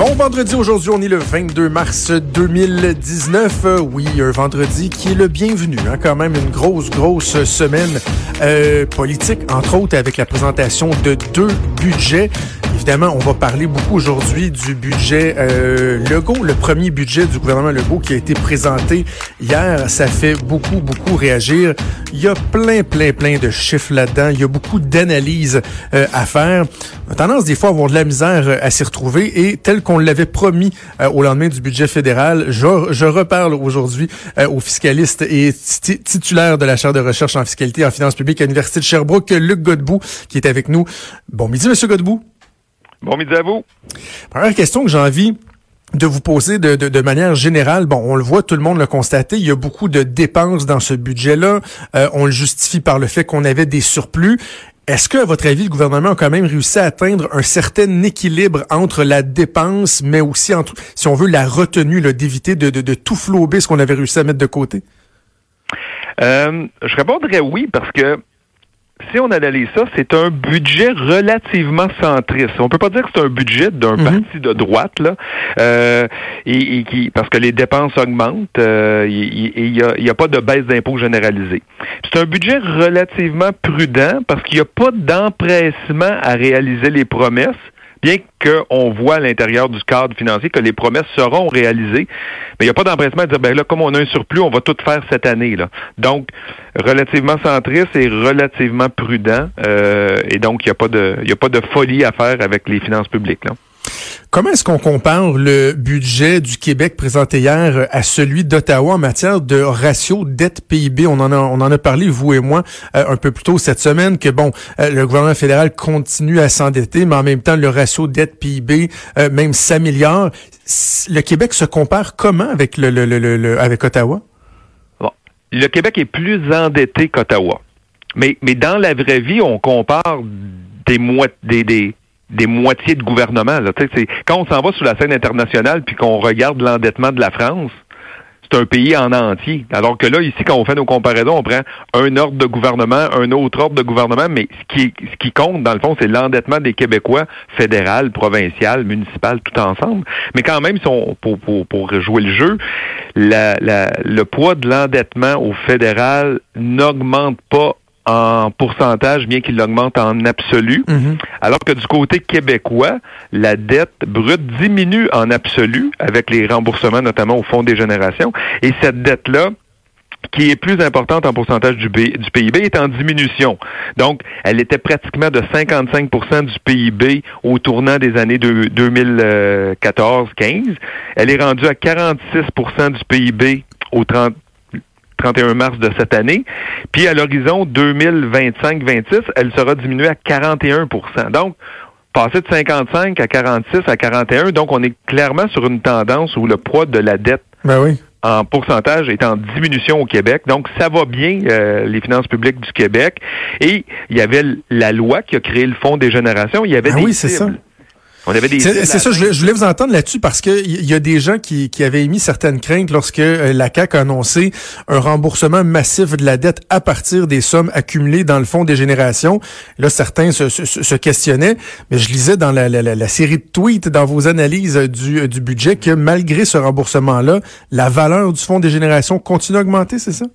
Bon vendredi aujourd'hui, on est le 22 mars 2019. Euh, oui, un vendredi qui est le bienvenu. Hein, quand même une grosse, grosse semaine euh, politique, entre autres avec la présentation de deux budgets. Évidemment, on va parler beaucoup aujourd'hui du budget euh, Legault, le premier budget du gouvernement Legault qui a été présenté hier. Ça fait beaucoup, beaucoup réagir. Il y a plein, plein, plein de chiffres là-dedans. Il y a beaucoup d'analyses euh, à faire. On tendance des fois à avoir de la misère euh, à s'y retrouver et tel qu'on l'avait promis euh, au lendemain du budget fédéral, je, je reparle aujourd'hui au fiscaliste et titulaire de la chaire de recherche en fiscalité et en finances publiques à l'Université de Sherbrooke, Luc Godbout, qui est avec nous. Bon midi, Monsieur Godbout. Bon midi à vous. Première question que j'ai envie de vous poser de, de, manière générale, bon, on le voit, tout le monde l'a constaté, il y a beaucoup de dépenses dans ce budget-là. Euh, on le justifie par le fait qu'on avait des surplus. Est-ce que, à votre avis, le gouvernement a quand même réussi à atteindre un certain équilibre entre la dépense, mais aussi entre, si on veut, la retenue, d'éviter de, de, de, tout flouber ce qu'on avait réussi à mettre de côté? Euh, je répondrais oui, parce que si on analyse ça, c'est un budget relativement centriste. On peut pas dire que c'est un budget d'un mhm. parti de droite là, euh, et, qui parce que les dépenses augmentent euh, et il n'y a, y a, pas de baisse d'impôts généralisée. C'est un budget relativement prudent parce qu'il n'y a pas d'empressement à réaliser les promesses bien qu'on voit à l'intérieur du cadre financier que les promesses seront réalisées, mais il n'y a pas d'empressement à dire, ben là, comme on a un surplus, on va tout faire cette année. Là. Donc, relativement centriste et relativement prudent, euh, et donc il n'y a, pas de, a pas de folie à faire avec les finances publiques. Là. Comment est-ce qu'on compare le budget du Québec présenté hier à celui d'Ottawa en matière de ratio dette-PIB? On en a, on en a parlé, vous et moi, euh, un peu plus tôt cette semaine, que bon, euh, le gouvernement fédéral continue à s'endetter, mais en même temps, le ratio dette-PIB euh, même s'améliore. Le Québec se compare comment avec le, le, le, avec Ottawa? Bon. Le Québec est plus endetté qu'Ottawa. Mais, mais dans la vraie vie, on compare des, des, des, des moitiés de gouvernement. Là. Quand on s'en va sur la scène internationale puis qu'on regarde l'endettement de la France, c'est un pays en entier. Alors que là, ici, quand on fait nos comparaisons, on prend un ordre de gouvernement, un autre ordre de gouvernement, mais ce qui, compte, dans le fond, c'est l'endettement des Québécois, fédéral, provincial, municipal, tout ensemble. Mais quand même, si on, pour, jouer le jeu, le poids de l'endettement au fédéral n'augmente pas en pourcentage, bien qu'il augmente en absolu, mhm. alors que du côté québécois, la dette brute diminue en absolu avec les remboursements, notamment au Fonds des générations. Et cette dette-là, qui est plus importante en pourcentage du, du, PIB, est en diminution. Donc, elle était pratiquement de 55% du PIB au tournant des années 2014-15. Elle est rendue à 46% du PIB au 30 31 mars de cette année. Puis à l'horizon 2025-26, elle sera diminuée à 41% Donc, passer de 55 à 46 à 41, donc on est clairement sur une tendance où le poids de la dette ben en pourcentage est en diminution au Québec. Donc, ça va bien, euh, les finances publiques du Québec. Et il y avait la loi qui a créé le Fonds des générations. Il y avait ah des oui, c'est ça. C'est ça, je voulais, vous entendre là-dessus parce que il y a des gens qui, qui avaient émis certaines craintes lorsque euh, la CAQ a annoncé un remboursement massif de la dette à partir des sommes accumulées dans le fonds des générations. Là, certains se, se, questionnaient, mais je lisais dans la, la, la, série de tweets, dans vos analyses du, du budget, que malgré ce remboursement-là, la valeur du fonds des générations continue à augmenter, c'est ça?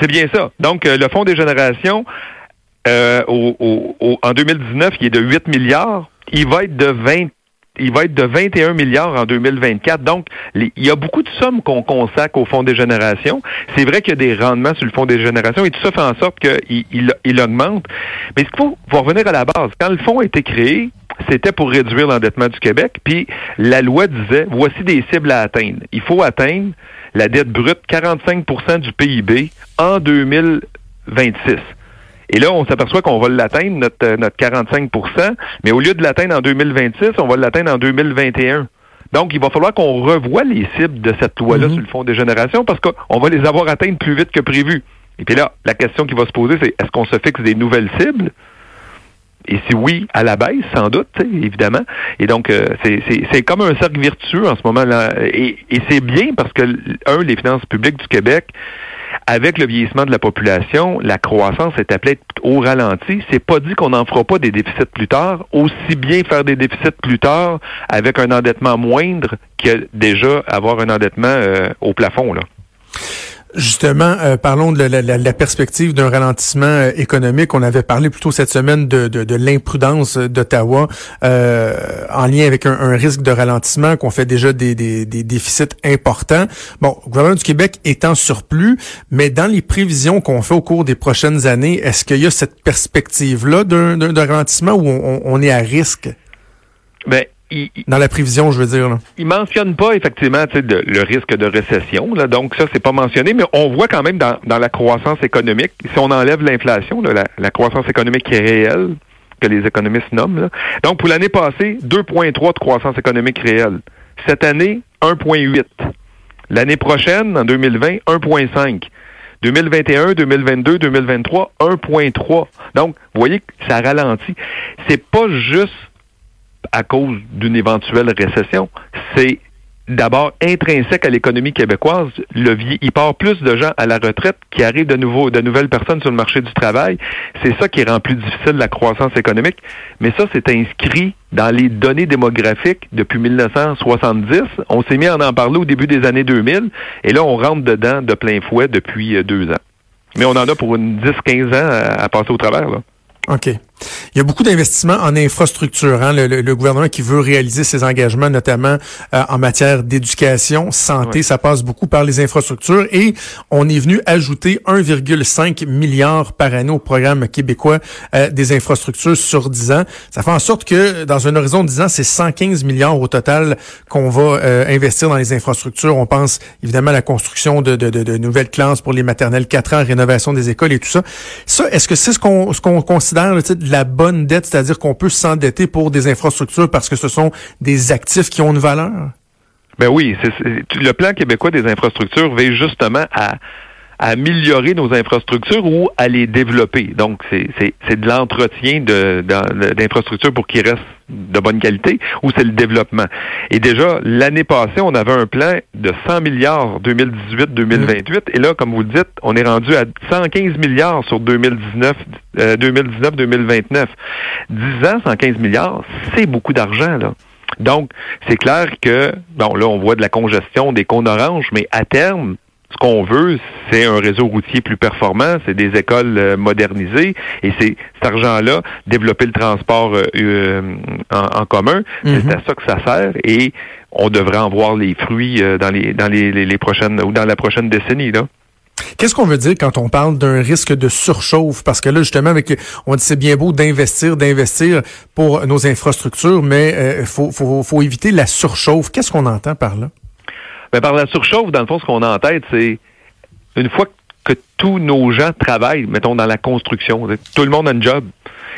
C'est bien ça. Donc, euh, le fonds des générations, euh, au, au, en 2019, il est de 8 milliards il va être de 20 il va être de 21 milliards en 2024. Donc, il y a beaucoup de sommes qu'on consacre au Fonds des générations. C'est vrai qu'il y a des rendements sur le Fonds des générations et tout ça fait en sorte qu'il il, augmente. Mais ce qu'il faut, faut revenir à la base. Quand le fonds a été créé, c'était pour réduire l'endettement du Québec. Puis la loi disait, voici des cibles à atteindre. Il faut atteindre la dette brute 45% du PIB en 2026. Et là, on s'aperçoit qu'on va l'atteindre, notre, euh, notre 45% mais au lieu de l'atteindre en 2026, on va l'atteindre en 2021. Donc, il va falloir qu'on revoie les cibles de cette loi-là mhm. sur le Fonds des générations parce qu'on va les avoir atteintes plus vite que prévu. Et puis là, la question qui va se poser, c'est est-ce qu'on se fixe des nouvelles cibles? Et si oui, à la baisse, sans doute, évidemment. Et donc, euh, c'est comme un cercle vertueux en ce moment-là. Et, et c'est bien parce que, un, les finances publiques du Québec avec le vieillissement de la population, la croissance est appelée au ralenti. C'est pas dit qu'on n'en fera pas des déficits plus tard. Aussi bien faire des déficits plus tard avec un endettement moindre que déjà avoir un endettement euh, au plafond. Là. Justement, euh, parlons de la, perspective d'un ralentissement euh, économique. On avait parlé plutôt cette semaine de, de, l'imprudence d'Ottawa euh, en lien avec un, risque de ralentissement, qu'on fait déjà des, des, des, déficits importants. Bon, le gouvernement du Québec est en surplus, mais dans les prévisions qu'on fait au cours des prochaines années, est-ce qu'il y a cette perspective-là d'un ralentissement où on, on est à risque? Ben, dans la prévision, je veux dire. Là. Il mentionne pas effectivement de, le risque de récession, là, donc ça c'est pas mentionné, mais on voit quand même dans, dans la croissance économique, si on enlève l'inflation, la, la, croissance économique qui est réelle, que les économistes nomment. Là. Donc pour l'année passée, 2,3 de croissance économique réelle. Cette année, 1,8. L'année prochaine, en 2020, 1,5. 2021, 2022, 2023, 1,3. Donc, vous voyez que ça ralentit. C'est pas juste à cause d'une éventuelle récession, c'est d'abord intrinsèque à l'économie québécoise. Le, il part plus de gens à la retraite qui arrivent de nouveau, de nouvelles personnes sur le marché du travail. C'est ça qui rend plus difficile la croissance économique. Mais ça, c'est inscrit dans les données démographiques depuis 1970. On s'est mis à en parler au début des années 2000. Et là, on rentre dedans de plein fouet depuis euh, deux ans. Mais on en a pour une 10-15 ans à, passer au travers. Là. OK. Il y a beaucoup d'investissements en infrastructure. Hein? Le, gouvernement qui veut réaliser ses engagements, notamment euh, en matière d'éducation, santé, ça passe beaucoup par les infrastructures. Et on est venu ajouter 1,5 milliard par année au programme québécois euh, des infrastructures sur 10 ans. Ça fait en sorte que dans un horizon de 10 ans, c'est 115 milliards au total qu'on va euh, investir dans les infrastructures. On pense évidemment à la construction de, de, de, nouvelles classes pour les maternelles 4 ans, rénovation des écoles et tout ça. Ça, est-ce que c'est ce qu'on ce qu'on considère le de la bonne dette, c'est-à-dire qu'on peut s'endetter pour des infrastructures parce que ce sont des actifs qui ont une valeur? Ben oui, le plan québécois des infrastructures veille justement à améliorer nos infrastructures ou à les développer. Donc, c'est de l'entretien d'infrastructures pour qu'ils restent de bonne qualité ou c'est le développement? Et déjà, l'année passée, on avait un plan de 100 milliards 2018-2028. Et là, comme vous le dites, on est rendu à 115 milliards sur 2019, 2019-2029. 10 ans, 115 milliards, c'est beaucoup d'argent, là. Donc, c'est clair que, bon, là, on voit de la congestion des cônes oranges, mais à terme, ce qu'on veut, c'est un réseau routier plus performant, c'est des écoles euh, modernisées, et c'est cet argent-là, développer le transport euh, euh, en, commun, mhm. c'est à ça que ça sert, et on devrait en voir les fruits dans les dans les, les, prochaines ou dans la prochaine décennie là. Qu'est-ce qu'on veut dire quand on parle d'un risque de surchauffe? Parce que là, justement, avec, on dit c'est bien beau d'investir, d'investir pour nos infrastructures, mais il faut, faut, faut éviter la surchauffe. Qu'est-ce qu'on entend par là? Mais par la surchauffe, dans le fond, ce qu'on a en tête, c'est une fois que tous nos gens travaillent, mettons, dans la construction, tout le monde a un job.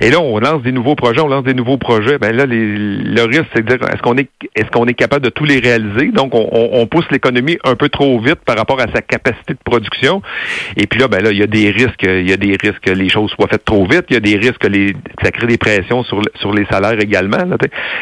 Et là, on lance des nouveaux projets, on lance des nouveaux projets. Ben là, le risque, c'est de dire est-ce qu'on est est-ce qu'on est capable de tous les réaliser? Donc, on, pousse l'économie un peu trop vite par rapport à sa capacité de production. Et puis là, ben là, il y a des risques, il y a des risques que les choses soient faites trop vite. Il y a des risques que, les, ça crée des pressions sur, sur les salaires également.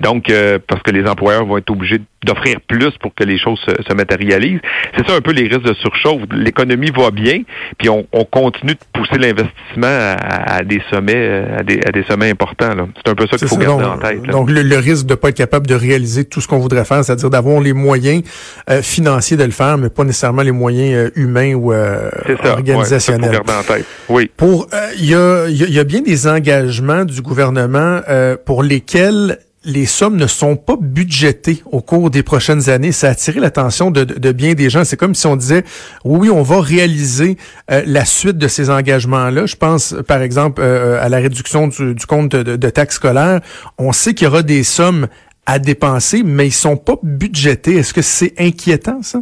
Donc, euh, parce que les employeurs vont être obligés d'offrir plus pour que les choses se, matérialisent. C'est ça un peu les risques de surchauffe. L'économie va bien, puis on, continue de pousser l'investissement à, des sommets, à des, à des sommets importants. C'est un peu ça qu'il faut garder en tête. Donc, le, risque de ne pas être capable de réaliser tout ce qu'on voudrait faire, c'est-à-dire d'avoir les moyens euh, financiers de le faire, mais pas nécessairement les moyens euh, humains ou euh, organisationnels. Ouais, en tête. Oui. Pour, il y, a, y a bien des engagements du gouvernement pour lesquels les sommes ne sont pas budgétées au cours des prochaines années. Ça a attiré l'attention de, bien des gens. C'est comme si on disait, oui, on va réaliser euh, la suite de ces engagements-là. Je pense, par exemple, euh, à la réduction du, compte de, de, taxes scolaires. On sait qu'il y aura des sommes à dépenser, mais ils sont pas budgétés. Est-ce que c'est inquiétant, ça?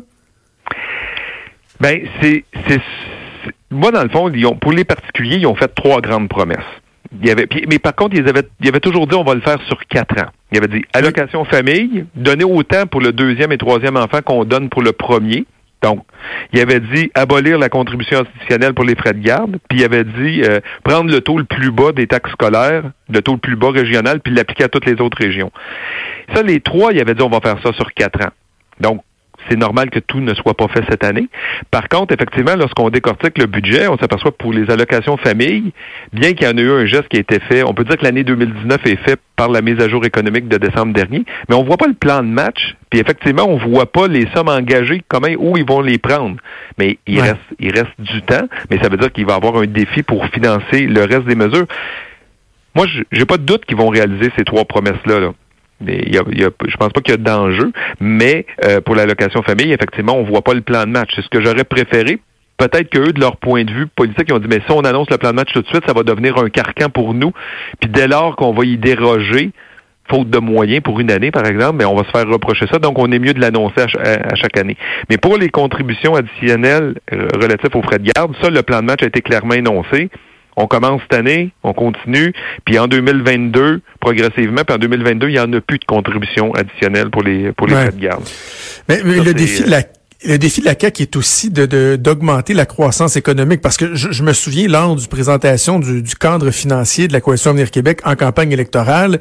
Ben, c'est, moi, dans le fond, ils pour les particuliers, ils ont fait trois grandes promesses mais par contre, ils avaient, ils avaient toujours dit on va le faire sur quatre ans. Il avait dit allocation famille, donner autant pour le deuxième et troisième enfant qu'on donne pour le premier. Donc, il avait dit abolir la contribution institutionnelle pour les frais de garde, puis il avait dit euh, prendre le taux le plus bas des taxes scolaires, le taux le plus bas régional, puis l'appliquer à toutes les autres régions. Ça, les trois, il avait dit on va faire ça sur quatre ans. Donc, c'est normal que tout ne soit pas fait cette année. Par contre, effectivement, lorsqu'on décortique le budget, on s'aperçoit pour les allocations famille, bien qu'il y en ait eu un geste qui a été fait, on peut dire que l'année 2019 est fait par la mise à jour économique de décembre dernier, mais on voit pas le plan de match, puis effectivement, on voit pas les sommes engagées, comment, où ils vont les prendre. Mais il reste, il reste du temps, mais ça veut dire qu'il va y avoir un défi pour financer le reste des mesures. Moi, j'ai pas de doute qu'ils vont réaliser ces trois promesses-là. Là. Il y a, je pense pas qu'il y a d'enjeu, mais euh, pour l'allocation famille, effectivement, on voit pas le plan de match. C'est ce que j'aurais préféré. Peut-être qu'eux, de leur point de vue politique, ils ont dit, mais si on annonce le plan de match tout de suite, ça va devenir un carcan pour nous. Puis dès lors qu'on va y déroger, faute de moyens pour une année, par exemple, mais on va se faire reprocher ça. Donc, on est mieux de l'annoncer à, chaque année. Mais pour les contributions additionnelles relatives aux frais de garde, ça, le plan de match a été clairement énoncé on commence cette année, on continue, puis en 2022, progressivement, puis en 2022, il n'y en a plus de contributions additionnelles pour les pour les frais de garde. Mais, le défi de la le défi de la CAQ est aussi de d'augmenter la croissance économique parce que je, me souviens lors du présentation du, cadre financier de la coalition Avenir Québec en campagne électorale,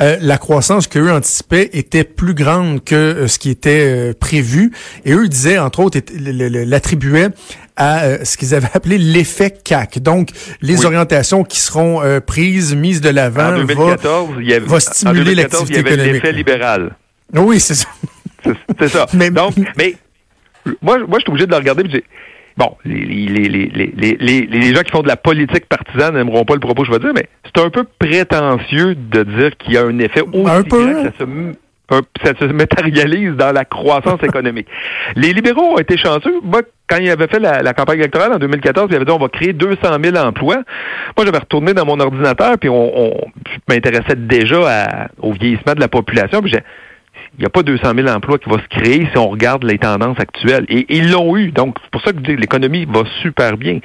euh, la croissance qu'eux anticipaient était plus grande que euh, ce qui était euh, prévu et eux disaient entre autres l'attribuaient à ce qu'ils avaient appelé l'effet CAC. Donc, les orientations qui seront prises, mises de l'avant, va, stimuler l'activité économique. L'effet libéral. Oui, c'est ça. C'est ça. mais, Donc, mais moi, moi, je suis obligé de le regarder et dire, bon, les, les, les, les, les, gens qui font de la politique partisane n'aimeront pas le propos que je vais dire, mais c'est un peu prétentieux de dire qu'il y a un effet aussi un peu. Grand que ça se, ça se matérialise dans la croissance économique. Les libéraux ont été chanceux. Moi, quand ils avaient fait la, campagne électorale en 2014, ils avaient dit on va créer 200 000 emplois. Moi, j'avais retourné dans mon ordinateur, puis on, on m'intéressais déjà au vieillissement de la population. Puis il n'y a pas 200 000 emplois qui vont se créer si on regarde les tendances actuelles. Et ils l'ont eu. Donc, c'est pour ça que je dis l'économie va super bien.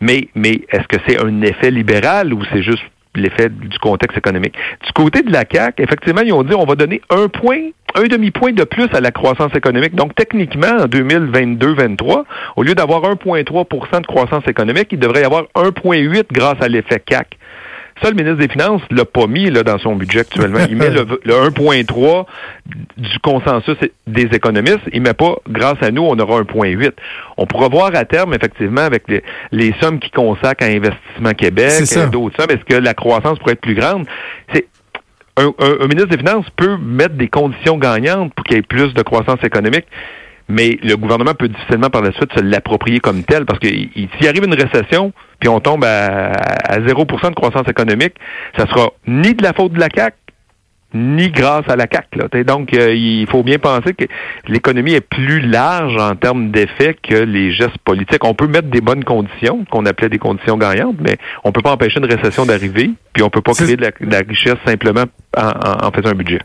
Mais, mais est-ce que c'est un effet libéral ou c'est juste l'effet du contexte économique? Du côté de la CAC, effectivement, ils ont dit on va donner un point, un demi-point de plus à la croissance économique. Donc, techniquement, en 2022-23, au lieu d'avoir 1,3 de croissance économique, il devrait y avoir 1,8 grâce à l'effet CAC. Ça, le ministre des Finances l'a pas mis là, dans son budget actuellement. Il met le, 1,3 du consensus des économistes. Il met pas, grâce à nous, on aura 1,8. On pourra voir à terme, effectivement, avec les, sommes qui consacrent à Investissement Québec et d'autres sommes, est-ce que la croissance pourrait être plus grande? C'est un, ministre des Finances peut mettre des conditions gagnantes pour qu'il y ait plus de croissance économique mais le gouvernement peut difficilement par la suite se l'approprier comme tel parce que s'il arrive une récession, puis on tombe à, à 0 de croissance économique, ça sera ni de la faute de la CAC, ni grâce à la CAC. Là. Donc, euh, il faut bien penser que l'économie est plus large en termes d'effets que les gestes politiques. On peut mettre des bonnes conditions, qu'on appelait des conditions gagnantes, mais on peut pas empêcher une récession d'arriver, puis on peut pas créer de la, richesse simplement en faisant un budget.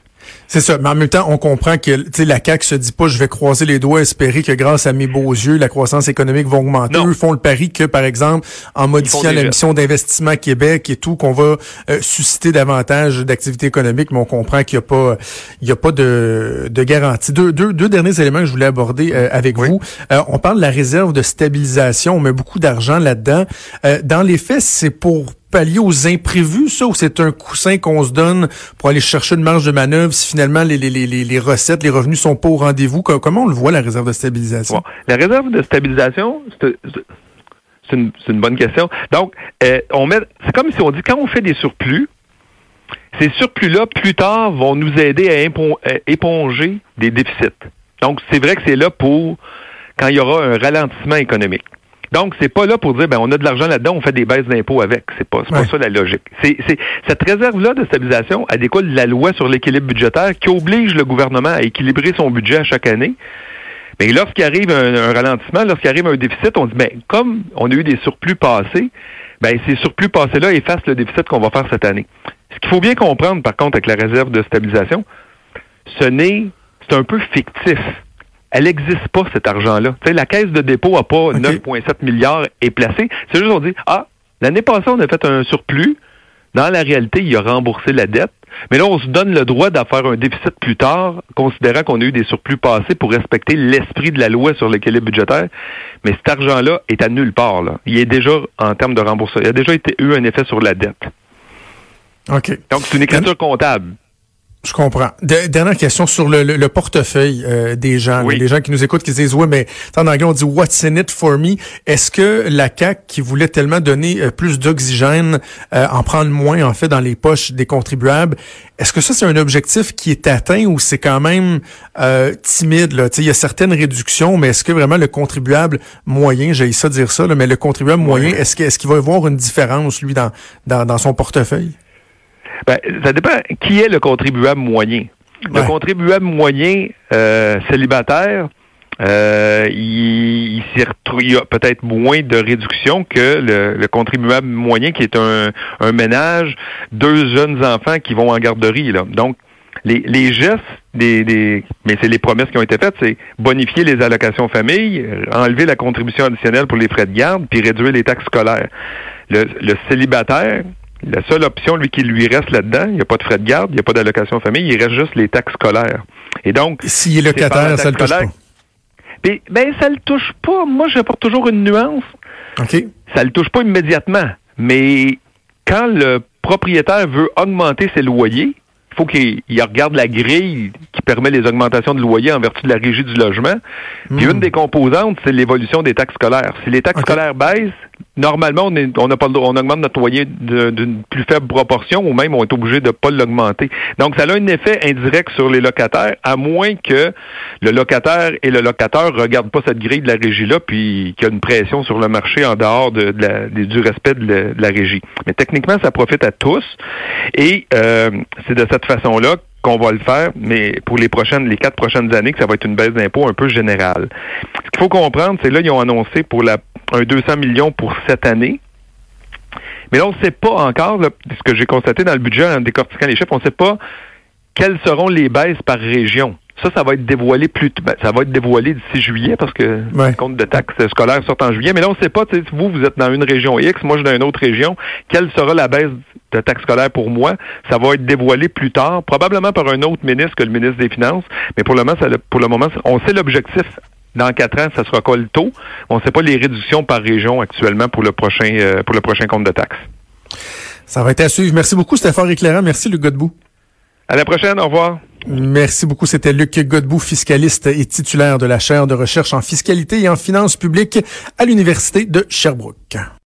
C'est ça, mais en même temps, on comprend que la CAQ se dit pas je vais croiser les doigts, espérer que grâce à mes beaux yeux, la croissance économique va augmenter. Eux font le pari que, par exemple, en modifiant la mission d'investissement Québec et tout, qu'on va euh, susciter davantage d'activité économique, mais on comprend qu'il n'y a pas il y a pas de, de garantie. Deux, deux, deux derniers éléments que je voulais aborder euh, avec vous. Euh, on parle de la réserve de stabilisation, on met beaucoup d'argent là-dedans. dans les faits, c'est pour pallier aux imprévus, ça, ou c'est un coussin qu'on se donne pour aller chercher une marge de manœuvre si finalement les, les, les, les recettes, les revenus sont pas au rendez-vous? Comment on le voit, la réserve de stabilisation? la réserve de stabilisation, c'est une, une, bonne question. Donc, euh, on met, c'est comme si on dit, quand on fait des surplus, ces surplus-là, plus tard, vont nous aider à éponger des déficits. Donc, c'est vrai que c'est là pour quand il y aura un ralentissement économique. Donc, c'est pas là pour dire, ben, on a de l'argent là-dedans, on fait des baisses d'impôts avec. C'est pas, pas ça la logique. C'est, cette réserve-là de stabilisation, elle découle de la loi sur l'équilibre budgétaire qui oblige le gouvernement à équilibrer son budget à chaque année. Mais lorsqu'il arrive un, ralentissement, lorsqu'il arrive un déficit, on dit, ben, comme on a eu des surplus passés, ben, ces surplus passés-là effacent le déficit qu'on va faire cette année. Ce qu'il faut bien comprendre, par contre, avec la réserve de stabilisation, ce n'est, c'est un peu fictif elle n'existe pas, cet argent-là. La caisse de dépôt n'a pas 9,7 milliards et placé. C'est juste on dit, ah, l'année passée, on a fait un surplus. Dans la réalité, il a remboursé la dette. Mais là, on se donne le droit d'en faire un déficit plus tard, considérant qu'on a eu des surplus passés pour respecter l'esprit de la loi sur l'équilibre budgétaire. Mais cet argent-là est à nulle part. Là. Il est déjà, en termes de remboursement, il a déjà été, eu un effet sur la dette. OK. Donc, c'est une écriture comptable. Je comprends. dernière question sur le, portefeuille euh, des gens, les gens qui nous écoutent, qui se disent ouais, mais en anglais on dit what's in it for me? Est-ce que la CAC qui voulait tellement donner euh, plus d'oxygène, euh, en prendre moins en fait dans les poches des contribuables, est-ce que ça c'est un objectif qui est atteint ou c'est quand même timide là? Il y a certaines réductions, mais est-ce que vraiment le contribuable moyen, j'ai ça dire ça, mais le contribuable moyen, est-ce qu'il est qu'il va y avoir une différence lui dans, dans, dans son portefeuille? Ben, ça dépend qui est le contribuable moyen. Le contribuable moyen euh, célibataire, euh, il, il, y a peut-être moins de réduction que le, contribuable moyen qui est un, un, ménage, deux jeunes enfants qui vont en garderie. Là. Donc, les, les gestes, des, des mais c'est les promesses qui ont été faites, c'est bonifier les allocations famille, enlever la contribution additionnelle pour les frais de garde, puis réduire les taxes scolaires. Le, le célibataire, la seule option, lui, qui lui reste là-dedans, il n'y a pas de frais de garde, il n'y a pas d'allocation famille, il reste juste les taxes scolaires. Et donc. S'il est locataire, ça le touche pas. Puis, ben, ça le touche pas. Moi, j'apporte toujours une nuance. OK. Ça le touche pas immédiatement. Mais quand le propriétaire veut augmenter ses loyers, il faut qu'il regarde la grille qui permet les augmentations de loyer en vertu de la régie du logement. Puis hmm. une des composantes, c'est l'évolution des taxes scolaires. Si les taxes scolaires baissent, normalement, on, pas, on augmente notre loyer d'une plus faible proportion ou même on est obligé de pas l'augmenter. Donc, ça a un effet indirect sur les locataires, à moins que le locataire et le locateur regardent pas cette grille de la régie-là, puis qu'il y a une pression sur le marché en dehors de, du respect de la, régie. Mais techniquement, ça profite à tous. Et euh, c'est de cette façon-là qu'on va le faire, mais pour les prochaines, les quatre prochaines années, que ça va être une baisse d'impôt un peu générale. Ce qu'il faut comprendre, c'est là, ils ont annoncé pour la un 200 millions pour cette année. Mais là, on ne sait pas encore, ce que j'ai constaté dans le budget en décortiquant les chiffres, on ne sait pas quelles seront les baisses par région. Ça, ça va être dévoilé plus ben, ça va être dévoilé d'ici juillet parce que le compte de taxes scolaires sort en juillet. Mais là, on ne sait pas, vous, vous êtes dans une région X, moi je suis dans une autre région. Quelle sera la baisse de taxes scolaires pour moi? Ça va être dévoilé plus tard, probablement par un autre ministre que le ministre des Finances. Mais pour le moment, ça, pour le moment, on sait l'objectif dans quatre ans, ça sera quoi le taux? On ne sait pas les réductions par région actuellement pour le prochain euh, pour le prochain compte de taxes. Ça va être à suivre. Merci beaucoup, c'était fort éclairant. Merci, Luc Godbout. À la prochaine, au revoir. Merci beaucoup. C'était Luc Godbout, fiscaliste et titulaire de la chaire de recherche en fiscalité et en finances publiques à l'Université de Sherbrooke.